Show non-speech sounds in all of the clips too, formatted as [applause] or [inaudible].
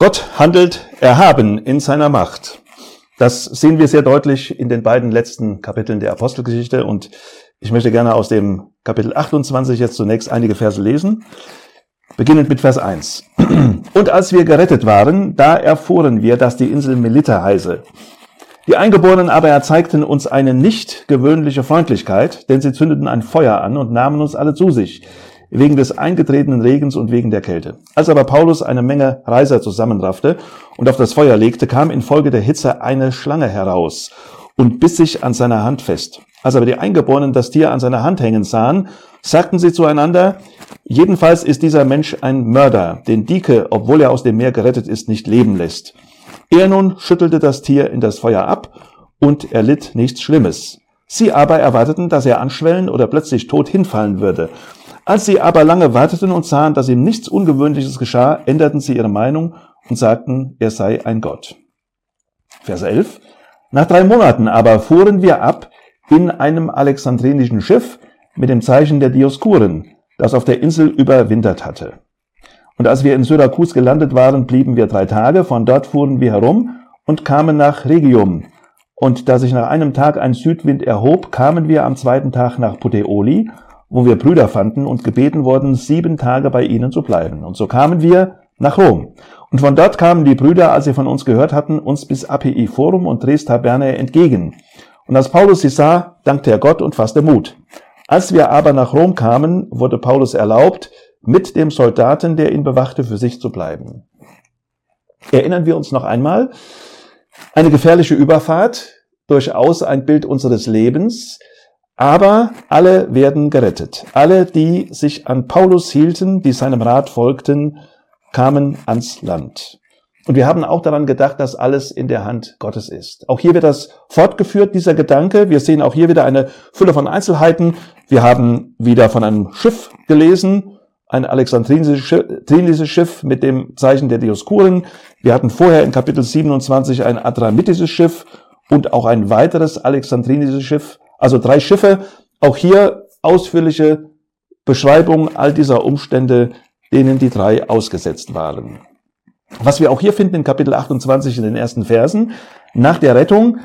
Gott handelt erhaben in seiner Macht. Das sehen wir sehr deutlich in den beiden letzten Kapiteln der Apostelgeschichte und ich möchte gerne aus dem Kapitel 28 jetzt zunächst einige Verse lesen, beginnend mit Vers 1. [clears throat] Und als wir gerettet waren, da erfuhren wir, dass die Insel Melita heiße. Die Eingeborenen aber erzeigten uns eine nicht gewöhnliche Freundlichkeit, denn sie zündeten ein Feuer an und nahmen uns alle zu sich wegen des eingetretenen Regens und wegen der Kälte. Als aber Paulus eine Menge Reiser zusammenraffte und auf das Feuer legte, kam infolge der Hitze eine Schlange heraus und biss sich an seiner Hand fest. Als aber die Eingeborenen das Tier an seiner Hand hängen sahen, sagten sie zueinander, jedenfalls ist dieser Mensch ein Mörder, den Dike, obwohl er aus dem Meer gerettet ist, nicht leben lässt. Er nun schüttelte das Tier in das Feuer ab und erlitt nichts Schlimmes. Sie aber erwarteten, dass er anschwellen oder plötzlich tot hinfallen würde. Als sie aber lange warteten und sahen, dass ihm nichts Ungewöhnliches geschah, änderten sie ihre Meinung und sagten, er sei ein Gott. Vers 11. Nach drei Monaten aber fuhren wir ab in einem alexandrinischen Schiff mit dem Zeichen der Dioskuren, das auf der Insel überwintert hatte. Und als wir in Syrakus gelandet waren, blieben wir drei Tage, von dort fuhren wir herum und kamen nach Regium. Und da sich nach einem Tag ein Südwind erhob, kamen wir am zweiten Tag nach Puteoli wo wir Brüder fanden und gebeten wurden, sieben Tage bei ihnen zu bleiben. Und so kamen wir nach Rom. Und von dort kamen die Brüder, als sie von uns gehört hatten, uns bis API Forum und Dres Taberne entgegen. Und als Paulus sie sah, dankte er Gott und fasste Mut. Als wir aber nach Rom kamen, wurde Paulus erlaubt, mit dem Soldaten, der ihn bewachte, für sich zu bleiben. Erinnern wir uns noch einmal, eine gefährliche Überfahrt, durchaus ein Bild unseres Lebens, aber alle werden gerettet. Alle, die sich an Paulus hielten, die seinem Rat folgten, kamen ans Land. Und wir haben auch daran gedacht, dass alles in der Hand Gottes ist. Auch hier wird das fortgeführt, dieser Gedanke. Wir sehen auch hier wieder eine Fülle von Einzelheiten. Wir haben wieder von einem Schiff gelesen, ein alexandrinisches Schiff mit dem Zeichen der Dioskuren. Wir hatten vorher in Kapitel 27 ein adramitisches Schiff und auch ein weiteres alexandrinisches Schiff, also drei Schiffe. Auch hier ausführliche Beschreibung all dieser Umstände, denen die drei ausgesetzt waren. Was wir auch hier finden in Kapitel 28 in den ersten Versen, nach der Rettung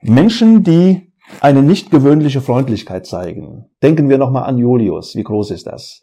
Menschen, die eine nicht gewöhnliche Freundlichkeit zeigen. Denken wir nochmal an Julius. Wie groß ist das,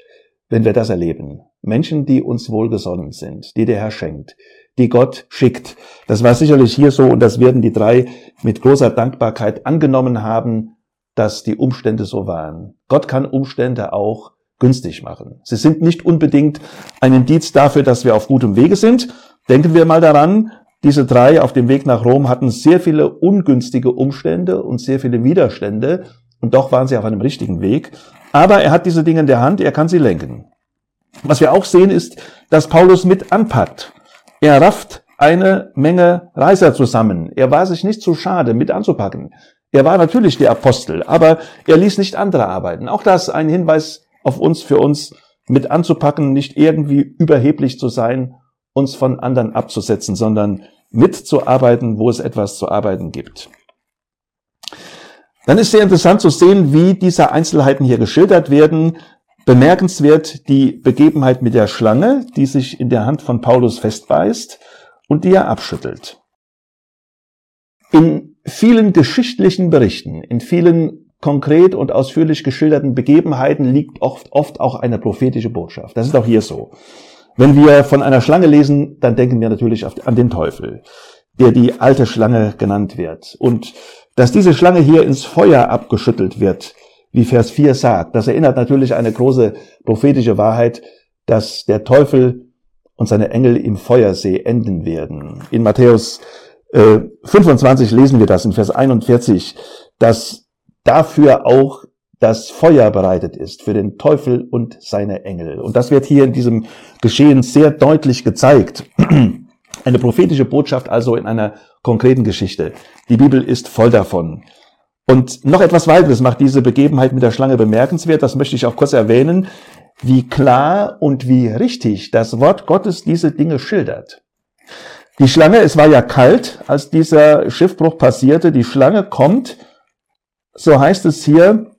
wenn wir das erleben? Menschen, die uns wohlgesonnen sind, die der Herr schenkt, die Gott schickt. Das war sicherlich hier so und das werden die drei mit großer Dankbarkeit angenommen haben, dass die Umstände so waren. Gott kann Umstände auch günstig machen. Sie sind nicht unbedingt ein Indiz dafür, dass wir auf gutem Wege sind. Denken wir mal daran, diese drei auf dem Weg nach Rom hatten sehr viele ungünstige Umstände und sehr viele Widerstände und doch waren sie auf einem richtigen Weg. Aber er hat diese Dinge in der Hand, er kann sie lenken. Was wir auch sehen ist, dass Paulus mit anpackt. Er rafft eine Menge Reiser zusammen. Er war sich nicht zu schade, mit anzupacken. Er war natürlich der Apostel, aber er ließ nicht andere arbeiten. Auch das ein Hinweis auf uns, für uns mit anzupacken, nicht irgendwie überheblich zu sein, uns von anderen abzusetzen, sondern mitzuarbeiten, wo es etwas zu arbeiten gibt. Dann ist sehr interessant zu sehen, wie diese Einzelheiten hier geschildert werden. Bemerkenswert die Begebenheit mit der Schlange, die sich in der Hand von Paulus festbeißt und die er abschüttelt. In vielen geschichtlichen Berichten, in vielen konkret und ausführlich geschilderten Begebenheiten liegt oft, oft auch eine prophetische Botschaft. Das ist auch hier so. Wenn wir von einer Schlange lesen, dann denken wir natürlich an den Teufel, der die alte Schlange genannt wird. Und dass diese Schlange hier ins Feuer abgeschüttelt wird, wie Vers 4 sagt, das erinnert natürlich eine große prophetische Wahrheit, dass der Teufel und seine Engel im Feuersee enden werden. In Matthäus 25 äh, lesen wir das in Vers 41, dass dafür auch das Feuer bereitet ist für den Teufel und seine Engel. Und das wird hier in diesem Geschehen sehr deutlich gezeigt. [clears throat] Eine prophetische Botschaft also in einer konkreten Geschichte. Die Bibel ist voll davon. Und noch etwas weiteres macht diese Begebenheit mit der Schlange bemerkenswert. Das möchte ich auch kurz erwähnen, wie klar und wie richtig das Wort Gottes diese Dinge schildert. Die Schlange, es war ja kalt, als dieser Schiffbruch passierte. Die Schlange kommt, so heißt es hier,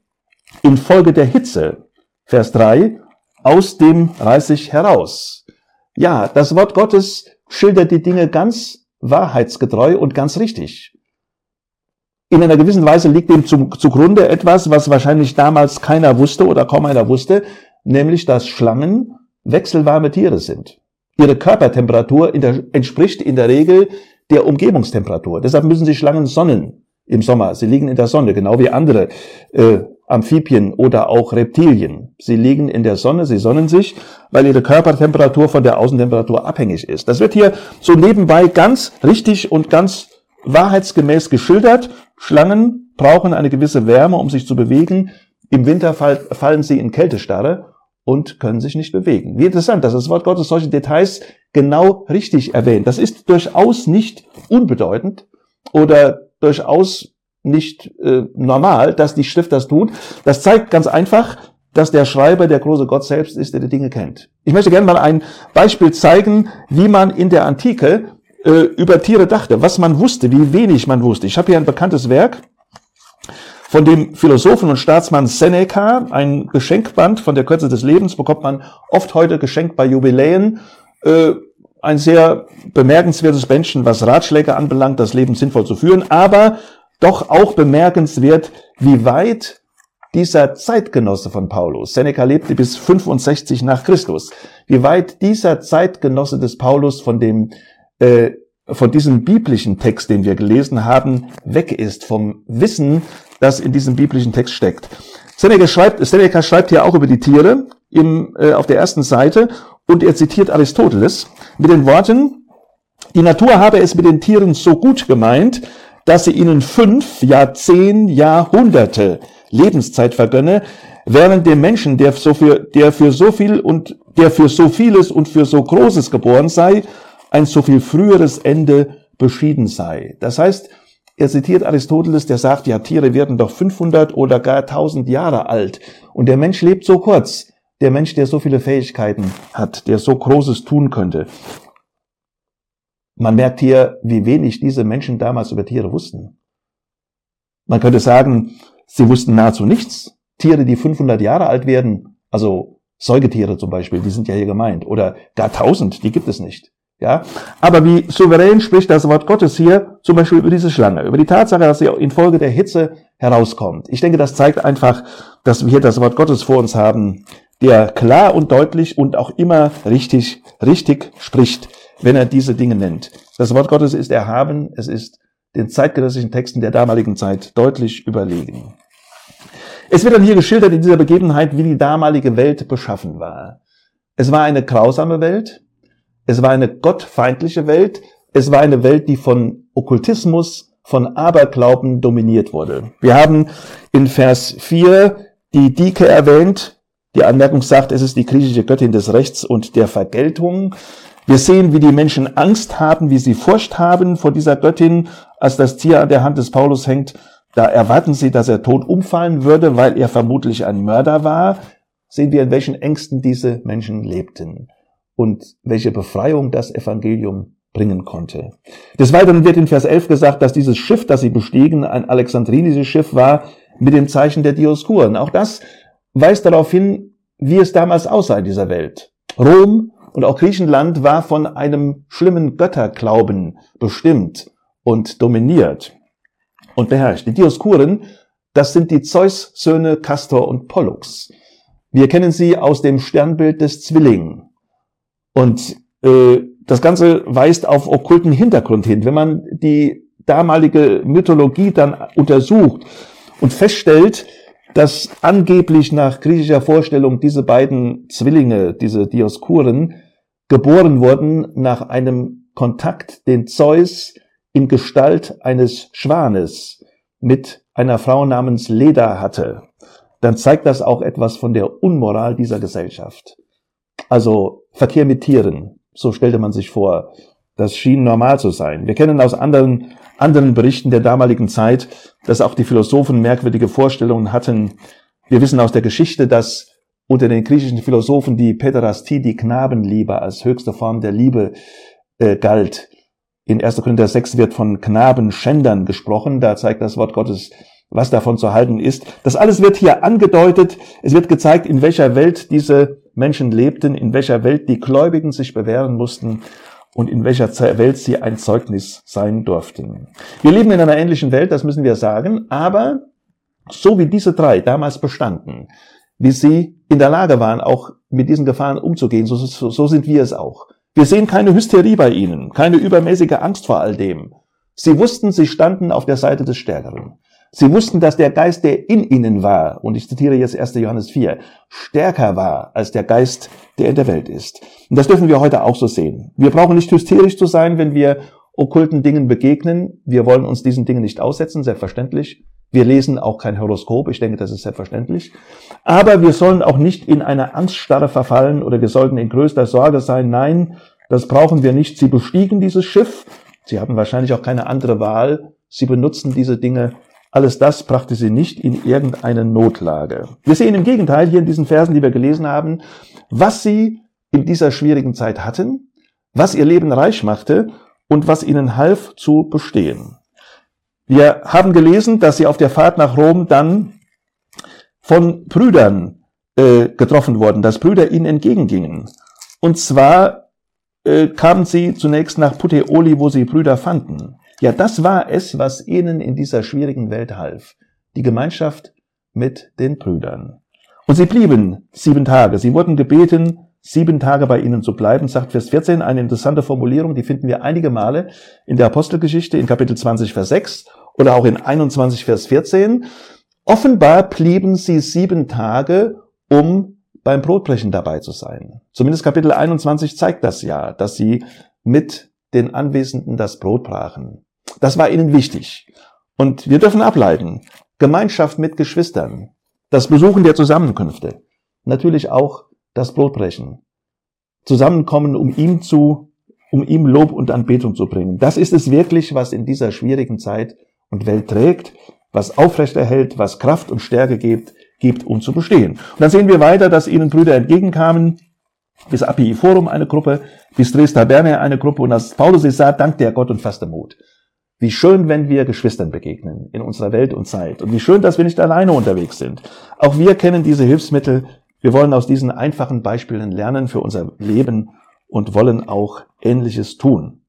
infolge der Hitze, Vers 3, aus dem Reisig heraus. Ja, das Wort Gottes schildert die Dinge ganz wahrheitsgetreu und ganz richtig. In einer gewissen Weise liegt dem zugrunde etwas, was wahrscheinlich damals keiner wusste oder kaum einer wusste, nämlich dass Schlangen wechselwarme Tiere sind. Ihre Körpertemperatur in der, entspricht in der Regel der Umgebungstemperatur. Deshalb müssen sie Schlangen sonnen im Sommer. Sie liegen in der Sonne, genau wie andere äh, Amphibien oder auch Reptilien. Sie liegen in der Sonne, sie sonnen sich, weil ihre Körpertemperatur von der Außentemperatur abhängig ist. Das wird hier so nebenbei ganz richtig und ganz wahrheitsgemäß geschildert. Schlangen brauchen eine gewisse Wärme, um sich zu bewegen. Im Winter fallen sie in Kältestarre und können sich nicht bewegen. Wie interessant, dass das Wort Gottes solche Details genau richtig erwähnt. Das ist durchaus nicht unbedeutend oder durchaus nicht äh, normal, dass die Schrift das tut. Das zeigt ganz einfach, dass der Schreiber der große Gott selbst ist, der die Dinge kennt. Ich möchte gerne mal ein Beispiel zeigen, wie man in der Antike äh, über Tiere dachte, was man wusste, wie wenig man wusste. Ich habe hier ein bekanntes Werk von dem Philosophen und Staatsmann Seneca, ein Geschenkband von der Kürze des Lebens, bekommt man oft heute geschenkt bei Jubiläen. Äh, ein sehr bemerkenswertes Bändchen, was Ratschläge anbelangt, das Leben sinnvoll zu führen, aber doch auch bemerkenswert, wie weit dieser Zeitgenosse von Paulus, Seneca lebte bis 65 nach Christus, wie weit dieser Zeitgenosse des Paulus von dem äh, von diesem biblischen Text, den wir gelesen haben, weg ist vom Wissen, das in diesem biblischen Text steckt. Seneca schreibt, Seneca schreibt hier auch über die Tiere im, äh, auf der ersten Seite und er zitiert Aristoteles mit den Worten, die Natur habe es mit den Tieren so gut gemeint, dass sie ihnen fünf, ja zehn Jahrhunderte Lebenszeit vergönne, während dem Menschen, der, so für, der für so viel und der für so vieles und für so Großes geboren sei, ein so viel früheres Ende beschieden sei. Das heißt, er zitiert Aristoteles, der sagt, ja, Tiere werden doch 500 oder gar 1000 Jahre alt. Und der Mensch lebt so kurz. Der Mensch, der so viele Fähigkeiten hat, der so Großes tun könnte. Man merkt hier, wie wenig diese Menschen damals über Tiere wussten. Man könnte sagen, sie wussten nahezu nichts. Tiere, die 500 Jahre alt werden, also Säugetiere zum Beispiel, die sind ja hier gemeint, oder gar 1000, die gibt es nicht. Ja, aber wie souverän spricht das Wort Gottes hier zum Beispiel über diese Schlange, über die Tatsache, dass sie infolge der Hitze herauskommt. Ich denke, das zeigt einfach, dass wir hier das Wort Gottes vor uns haben, der klar und deutlich und auch immer richtig, richtig spricht, wenn er diese Dinge nennt. Das Wort Gottes ist erhaben, es ist den zeitgenössischen Texten der damaligen Zeit deutlich überlegen. Es wird dann hier geschildert in dieser Begebenheit, wie die damalige Welt beschaffen war. Es war eine grausame Welt, es war eine gottfeindliche Welt. Es war eine Welt, die von Okkultismus, von Aberglauben dominiert wurde. Wir haben in Vers 4 die Dike erwähnt. Die Anmerkung sagt, es ist die griechische Göttin des Rechts und der Vergeltung. Wir sehen, wie die Menschen Angst haben, wie sie Furcht haben vor dieser Göttin, als das Tier an der Hand des Paulus hängt. Da erwarten sie, dass er tot umfallen würde, weil er vermutlich ein Mörder war. Sehen wir, in welchen Ängsten diese Menschen lebten und welche Befreiung das Evangelium bringen konnte. Des Weiteren wird in Vers 11 gesagt, dass dieses Schiff, das sie bestiegen, ein alexandrinisches Schiff war mit dem Zeichen der Dioskuren. Auch das weist darauf hin, wie es damals aussah in dieser Welt. Rom und auch Griechenland war von einem schlimmen Götterglauben bestimmt und dominiert und beherrscht. Die Dioskuren, das sind die Zeus-Söhne Castor und Pollux. Wir kennen sie aus dem Sternbild des Zwilling. Und äh, das Ganze weist auf okkulten Hintergrund hin. Wenn man die damalige Mythologie dann untersucht und feststellt, dass angeblich nach griechischer Vorstellung diese beiden Zwillinge, diese Dioskuren, geboren wurden nach einem Kontakt, den Zeus in Gestalt eines Schwanes mit einer Frau namens Leda hatte, dann zeigt das auch etwas von der Unmoral dieser Gesellschaft. Also Verkehr mit Tieren, so stellte man sich vor. Das schien normal zu sein. Wir kennen aus anderen, anderen Berichten der damaligen Zeit, dass auch die Philosophen merkwürdige Vorstellungen hatten. Wir wissen aus der Geschichte, dass unter den griechischen Philosophen die Päderastie, die Knabenliebe als höchste Form der Liebe äh, galt. In 1. Korinther 6 wird von Knabenschändern gesprochen. Da zeigt das Wort Gottes, was davon zu halten ist. Das alles wird hier angedeutet. Es wird gezeigt, in welcher Welt diese Menschen lebten, in welcher Welt die Gläubigen sich bewähren mussten und in welcher Welt sie ein Zeugnis sein durften. Wir leben in einer ähnlichen Welt, das müssen wir sagen, aber so wie diese drei damals bestanden, wie sie in der Lage waren, auch mit diesen Gefahren umzugehen, so, so, so sind wir es auch. Wir sehen keine Hysterie bei ihnen, keine übermäßige Angst vor all dem. Sie wussten, sie standen auf der Seite des Stärkeren. Sie wussten, dass der Geist, der in ihnen war, und ich zitiere jetzt 1. Johannes 4, stärker war als der Geist, der in der Welt ist. Und das dürfen wir heute auch so sehen. Wir brauchen nicht hysterisch zu sein, wenn wir okkulten Dingen begegnen. Wir wollen uns diesen Dingen nicht aussetzen, selbstverständlich. Wir lesen auch kein Horoskop, ich denke, das ist selbstverständlich. Aber wir sollen auch nicht in eine Angststarre verfallen oder wir sollten in größter Sorge sein. Nein, das brauchen wir nicht. Sie bestiegen dieses Schiff. Sie hatten wahrscheinlich auch keine andere Wahl. Sie benutzen diese Dinge. Alles das brachte sie nicht in irgendeine Notlage. Wir sehen im Gegenteil hier in diesen Versen, die wir gelesen haben, was sie in dieser schwierigen Zeit hatten, was ihr Leben reich machte und was ihnen half zu bestehen. Wir haben gelesen, dass sie auf der Fahrt nach Rom dann von Brüdern äh, getroffen wurden, dass Brüder ihnen entgegengingen. Und zwar äh, kamen sie zunächst nach Puteoli, wo sie Brüder fanden. Ja, das war es, was ihnen in dieser schwierigen Welt half. Die Gemeinschaft mit den Brüdern. Und sie blieben sieben Tage. Sie wurden gebeten, sieben Tage bei ihnen zu bleiben, sagt Vers 14, eine interessante Formulierung, die finden wir einige Male in der Apostelgeschichte in Kapitel 20, Vers 6 oder auch in 21, Vers 14. Offenbar blieben sie sieben Tage, um beim Brotbrechen dabei zu sein. Zumindest Kapitel 21 zeigt das ja, dass sie mit den Anwesenden das Brot brachen. Das war ihnen wichtig. Und wir dürfen ableiten, Gemeinschaft mit Geschwistern, das Besuchen der Zusammenkünfte, natürlich auch das Brotbrechen, zusammenkommen, um ihm zu, um ihm Lob und Anbetung zu bringen. Das ist es wirklich, was in dieser schwierigen Zeit und Welt trägt, was aufrechterhält, was Kraft und Stärke gibt, gibt, um zu bestehen. Und dann sehen wir weiter, dass ihnen Brüder entgegenkamen, bis Api Forum eine Gruppe, bis Dresda Berne eine Gruppe und als Paulus es sah, dankte er Gott und fasste Mut. Wie schön, wenn wir Geschwistern begegnen in unserer Welt und Zeit. Und wie schön, dass wir nicht alleine unterwegs sind. Auch wir kennen diese Hilfsmittel. Wir wollen aus diesen einfachen Beispielen lernen für unser Leben und wollen auch Ähnliches tun.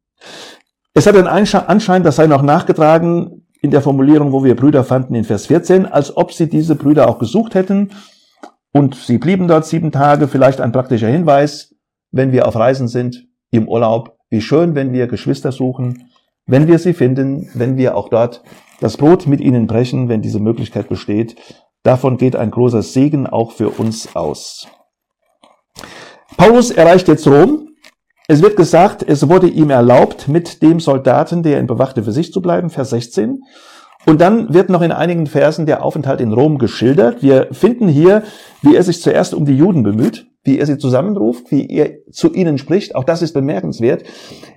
Es hat den Anschein, das sei noch nachgetragen, in der Formulierung, wo wir Brüder fanden in Vers 14, als ob sie diese Brüder auch gesucht hätten. Und sie blieben dort sieben Tage, vielleicht ein praktischer Hinweis, wenn wir auf Reisen sind, im Urlaub. Wie schön, wenn wir Geschwister suchen, wenn wir sie finden, wenn wir auch dort das Brot mit ihnen brechen, wenn diese Möglichkeit besteht. Davon geht ein großer Segen auch für uns aus. Paulus erreicht jetzt Rom es wird gesagt, es wurde ihm erlaubt, mit dem Soldaten, der ihn bewachte, für sich zu bleiben, Vers 16. Und dann wird noch in einigen Versen der Aufenthalt in Rom geschildert. Wir finden hier, wie er sich zuerst um die Juden bemüht, wie er sie zusammenruft, wie er zu ihnen spricht. Auch das ist bemerkenswert.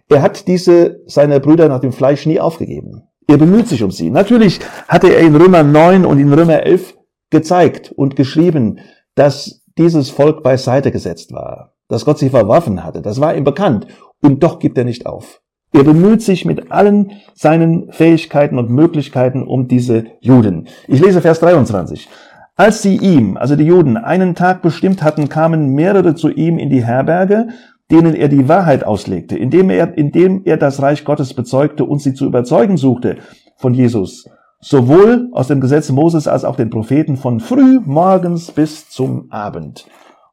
Er hat diese, seine Brüder nach dem Fleisch nie aufgegeben. Er bemüht sich um sie. Natürlich hatte er in Römer 9 und in Römer 11 gezeigt und geschrieben, dass dieses Volk beiseite gesetzt war dass Gott sie verworfen hatte. Das war ihm bekannt. Und doch gibt er nicht auf. Er bemüht sich mit allen seinen Fähigkeiten und Möglichkeiten um diese Juden. Ich lese Vers 23. Als sie ihm, also die Juden, einen Tag bestimmt hatten, kamen mehrere zu ihm in die Herberge, denen er die Wahrheit auslegte, indem er, indem er das Reich Gottes bezeugte und sie zu überzeugen suchte von Jesus, sowohl aus dem Gesetz Moses als auch den Propheten von früh morgens bis zum Abend.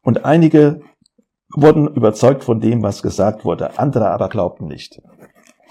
Und einige wurden überzeugt von dem, was gesagt wurde. Andere aber glaubten nicht.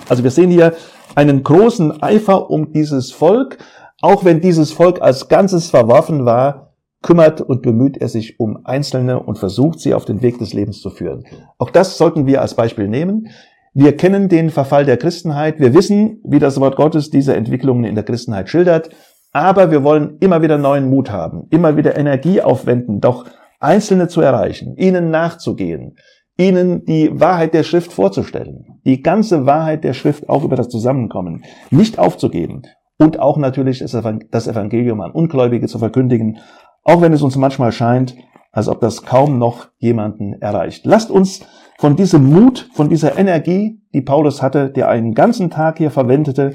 Also wir sehen hier einen großen Eifer um dieses Volk. Auch wenn dieses Volk als Ganzes verworfen war, kümmert und bemüht er sich um Einzelne und versucht sie auf den Weg des Lebens zu führen. Auch das sollten wir als Beispiel nehmen. Wir kennen den Verfall der Christenheit. Wir wissen, wie das Wort Gottes diese Entwicklungen in der Christenheit schildert. Aber wir wollen immer wieder neuen Mut haben, immer wieder Energie aufwenden, doch Einzelne zu erreichen, ihnen nachzugehen, ihnen die Wahrheit der Schrift vorzustellen, die ganze Wahrheit der Schrift auch über das Zusammenkommen, nicht aufzugeben und auch natürlich das Evangelium an Ungläubige zu verkündigen, auch wenn es uns manchmal scheint, als ob das kaum noch jemanden erreicht. Lasst uns von diesem Mut, von dieser Energie, die Paulus hatte, der einen ganzen Tag hier verwendete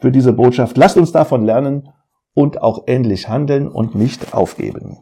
für diese Botschaft, lasst uns davon lernen und auch ähnlich handeln und nicht aufgeben.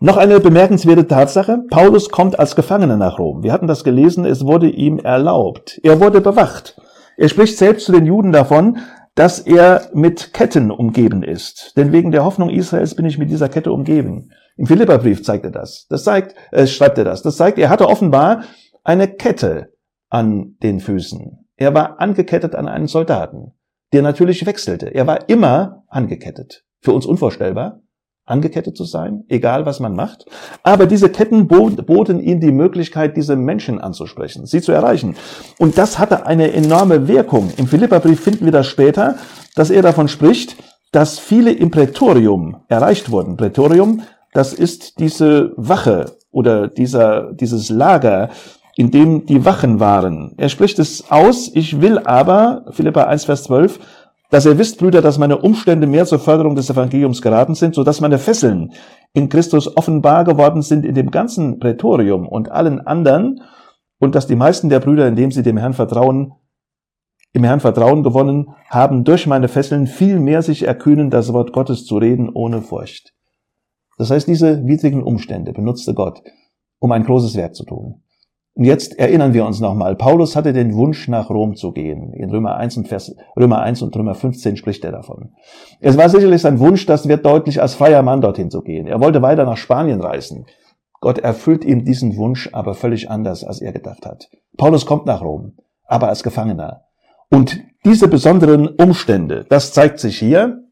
Noch eine bemerkenswerte Tatsache. Paulus kommt als Gefangener nach Rom. Wir hatten das gelesen, es wurde ihm erlaubt. Er wurde bewacht. Er spricht selbst zu den Juden davon, dass er mit Ketten umgeben ist. Denn wegen der Hoffnung Israels bin ich mit dieser Kette umgeben. Im Philipperbrief zeigt er das. Das zeigt, äh, schreibt er das. Das zeigt, er hatte offenbar eine Kette an den Füßen. Er war angekettet an einen Soldaten, der natürlich wechselte. Er war immer angekettet. Für uns unvorstellbar, angekettet zu sein, egal was man macht. Aber diese Ketten boten ihm die Möglichkeit, diese Menschen anzusprechen, sie zu erreichen. Und das hatte eine enorme Wirkung. Im Philipperbrief finden wir das später, dass er davon spricht, dass viele im Prätorium erreicht wurden. Prätorium, das ist diese Wache oder dieser, dieses Lager, in dem die Wachen waren. Er spricht es aus, ich will aber, Philippa 1, Vers 12, dass ihr wisst, Brüder, dass meine Umstände mehr zur Förderung des Evangeliums geraten sind, so dass meine Fesseln in Christus offenbar geworden sind in dem ganzen Prätorium und allen anderen und dass die meisten der Brüder, indem sie dem Herrn vertrauen, im Herrn Vertrauen gewonnen haben, durch meine Fesseln viel mehr sich erkühnen, das Wort Gottes zu reden ohne Furcht. Das heißt, diese widrigen Umstände benutzte Gott, um ein großes Werk zu tun. Und jetzt erinnern wir uns nochmal. Paulus hatte den Wunsch, nach Rom zu gehen. In Römer 1 und Vers, Römer 1 und Römer 15 spricht er davon. Es war sicherlich sein Wunsch, das wird deutlich, als freier Mann dorthin zu gehen. Er wollte weiter nach Spanien reisen. Gott erfüllt ihm diesen Wunsch aber völlig anders, als er gedacht hat. Paulus kommt nach Rom, aber als Gefangener. Und diese besonderen Umstände, das zeigt sich hier,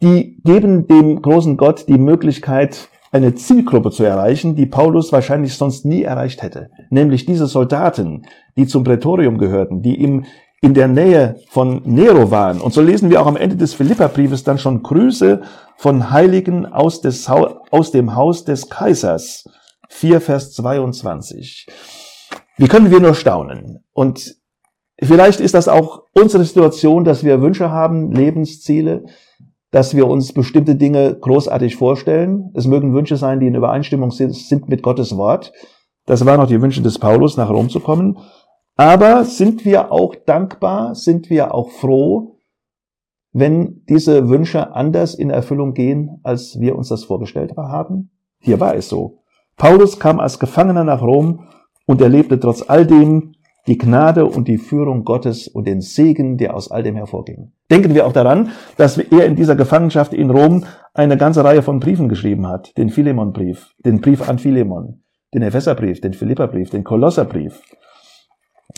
die geben dem großen Gott die Möglichkeit, eine Zielgruppe zu erreichen, die Paulus wahrscheinlich sonst nie erreicht hätte. Nämlich diese Soldaten, die zum Prätorium gehörten, die ihm in der Nähe von Nero waren. Und so lesen wir auch am Ende des Philipperbriefes dann schon Grüße von Heiligen aus, des, aus dem Haus des Kaisers. 4 Vers 22. Wie können wir nur staunen? Und vielleicht ist das auch unsere Situation, dass wir Wünsche haben, Lebensziele, dass wir uns bestimmte Dinge großartig vorstellen. Es mögen Wünsche sein, die in Übereinstimmung sind mit Gottes Wort. Das waren auch die Wünsche des Paulus, nach Rom zu kommen. Aber sind wir auch dankbar, sind wir auch froh, wenn diese Wünsche anders in Erfüllung gehen, als wir uns das vorgestellt haben? Hier war es so. Paulus kam als Gefangener nach Rom und erlebte trotz all dem die Gnade und die Führung Gottes und den Segen, der aus all dem hervorging. Denken wir auch daran, dass er in dieser Gefangenschaft in Rom eine ganze Reihe von Briefen geschrieben hat. Den Philemonbrief, den Brief an Philemon, den Epheserbrief, den Philipperbrief, den Kolosserbrief.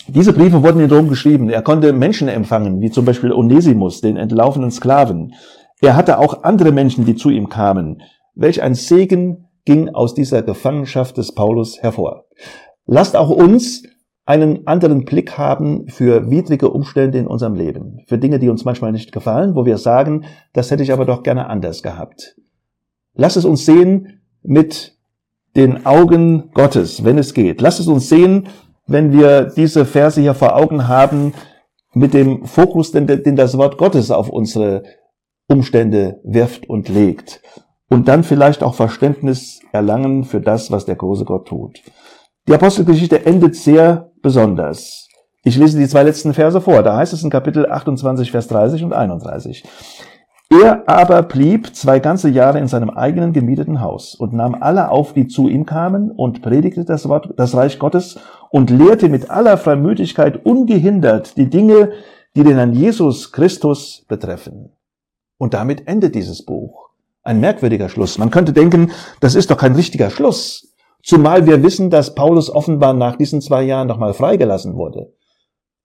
Diese Briefe wurden in Rom geschrieben. Er konnte Menschen empfangen, wie zum Beispiel Onesimus, den entlaufenen Sklaven. Er hatte auch andere Menschen, die zu ihm kamen. Welch ein Segen ging aus dieser Gefangenschaft des Paulus hervor. Lasst auch uns einen anderen Blick haben für widrige Umstände in unserem Leben, für Dinge, die uns manchmal nicht gefallen, wo wir sagen, das hätte ich aber doch gerne anders gehabt. Lass es uns sehen mit den Augen Gottes, wenn es geht. Lass es uns sehen, wenn wir diese Verse hier vor Augen haben, mit dem Fokus, den, den das Wort Gottes auf unsere Umstände wirft und legt. Und dann vielleicht auch Verständnis erlangen für das, was der große Gott tut. Die Apostelgeschichte endet sehr besonders. Ich lese die zwei letzten Verse vor. Da heißt es in Kapitel 28, Vers 30 und 31. Er aber blieb zwei ganze Jahre in seinem eigenen gemieteten Haus und nahm alle auf, die zu ihm kamen und predigte das Wort, das Reich Gottes und lehrte mit aller Freimütigkeit ungehindert die Dinge, die den Herrn Jesus Christus betreffen. Und damit endet dieses Buch. Ein merkwürdiger Schluss. Man könnte denken, das ist doch kein richtiger Schluss. Zumal wir wissen, dass Paulus offenbar nach diesen zwei Jahren nochmal freigelassen wurde.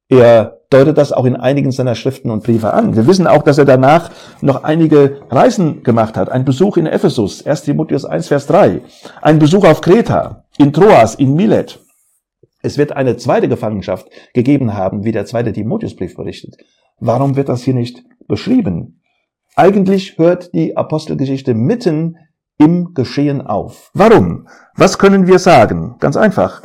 Er deutet das auch in einigen seiner Schriften und Briefe an. Wir wissen auch, dass er danach noch einige Reisen gemacht hat. Ein Besuch in Ephesus, 1 Timotheus 1, Vers 3. Ein Besuch auf Kreta, in Troas, in Milet. Es wird eine zweite Gefangenschaft gegeben haben, wie der zweite Timotheusbrief berichtet. Warum wird das hier nicht beschrieben? Eigentlich hört die Apostelgeschichte mitten im Geschehen auf. Warum? Was können wir sagen? Ganz einfach.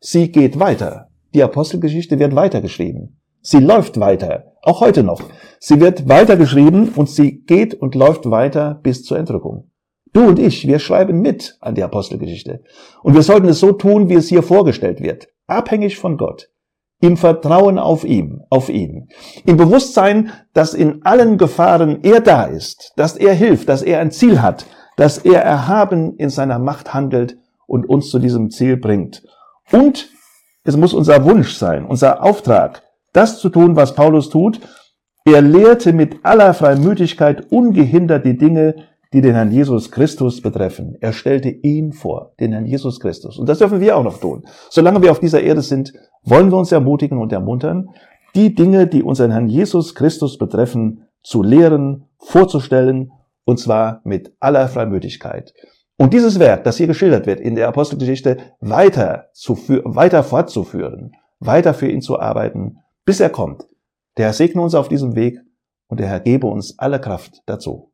Sie geht weiter. Die Apostelgeschichte wird weitergeschrieben. Sie läuft weiter, auch heute noch. Sie wird weitergeschrieben und sie geht und läuft weiter bis zur Entrückung. Du und ich, wir schreiben mit an die Apostelgeschichte. Und wir sollten es so tun, wie es hier vorgestellt wird. Abhängig von Gott. Im Vertrauen auf ihm, auf ihn. Im Bewusstsein, dass in allen Gefahren er da ist, dass er hilft, dass er ein Ziel hat, dass er erhaben in seiner Macht handelt und uns zu diesem Ziel bringt. Und es muss unser Wunsch sein, unser Auftrag, das zu tun, was Paulus tut. Er lehrte mit aller Freimütigkeit ungehindert die Dinge, die den Herrn Jesus Christus betreffen. Er stellte ihn vor, den Herrn Jesus Christus. Und das dürfen wir auch noch tun. Solange wir auf dieser Erde sind, wollen wir uns ermutigen und ermuntern, die Dinge, die unseren Herrn Jesus Christus betreffen, zu lehren, vorzustellen, und zwar mit aller Freimütigkeit. Und dieses Werk, das hier geschildert wird in der Apostelgeschichte, weiter, zu, weiter fortzuführen, weiter für ihn zu arbeiten, bis er kommt. Der Herr segne uns auf diesem Weg und der Herr gebe uns alle Kraft dazu.